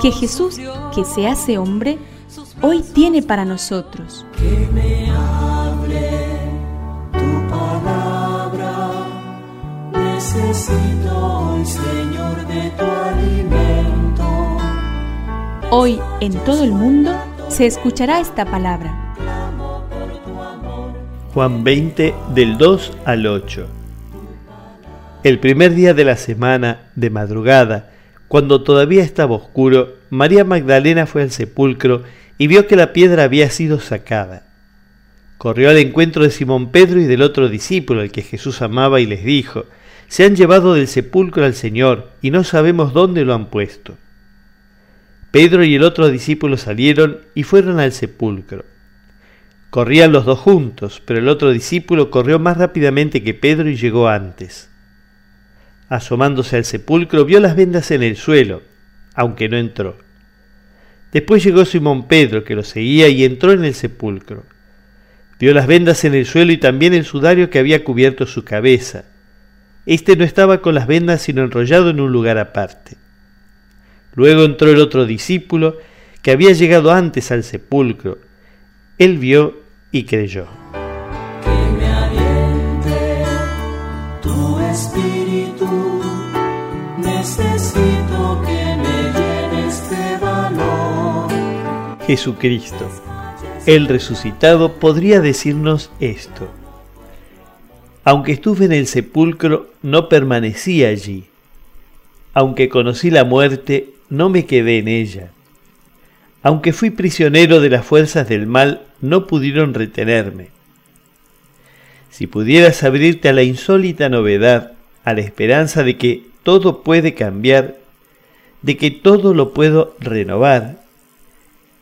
que Jesús, que se hace hombre, hoy tiene para nosotros. Que me hable tu palabra, necesito hoy, Señor, de tu alimento. Hoy en todo el mundo se escuchará esta palabra. Juan 20 del 2 al 8. El primer día de la semana, de madrugada, cuando todavía estaba oscuro, María Magdalena fue al sepulcro y vio que la piedra había sido sacada. Corrió al encuentro de Simón Pedro y del otro discípulo al que Jesús amaba y les dijo, Se han llevado del sepulcro al Señor y no sabemos dónde lo han puesto. Pedro y el otro discípulo salieron y fueron al sepulcro. Corrían los dos juntos, pero el otro discípulo corrió más rápidamente que Pedro y llegó antes asomándose al sepulcro, vio las vendas en el suelo, aunque no entró. Después llegó Simón Pedro, que lo seguía, y entró en el sepulcro. Vio las vendas en el suelo y también el sudario que había cubierto su cabeza. Este no estaba con las vendas, sino enrollado en un lugar aparte. Luego entró el otro discípulo, que había llegado antes al sepulcro. Él vio y creyó. Necesito que me llene este valor. Jesucristo, el resucitado, podría decirnos esto. Aunque estuve en el sepulcro, no permanecí allí. Aunque conocí la muerte, no me quedé en ella. Aunque fui prisionero de las fuerzas del mal, no pudieron retenerme. Si pudieras abrirte a la insólita novedad, a la esperanza de que todo puede cambiar, de que todo lo puedo renovar.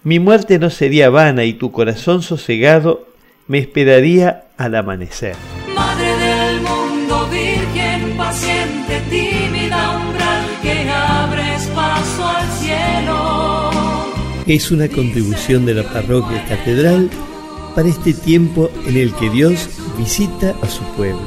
Mi muerte no sería vana y tu corazón sosegado me esperaría al amanecer. Madre del mundo, virgen paciente, tímida umbral que abres paso al cielo. Es una contribución de la parroquia catedral para este tiempo en el que Dios visita a su pueblo.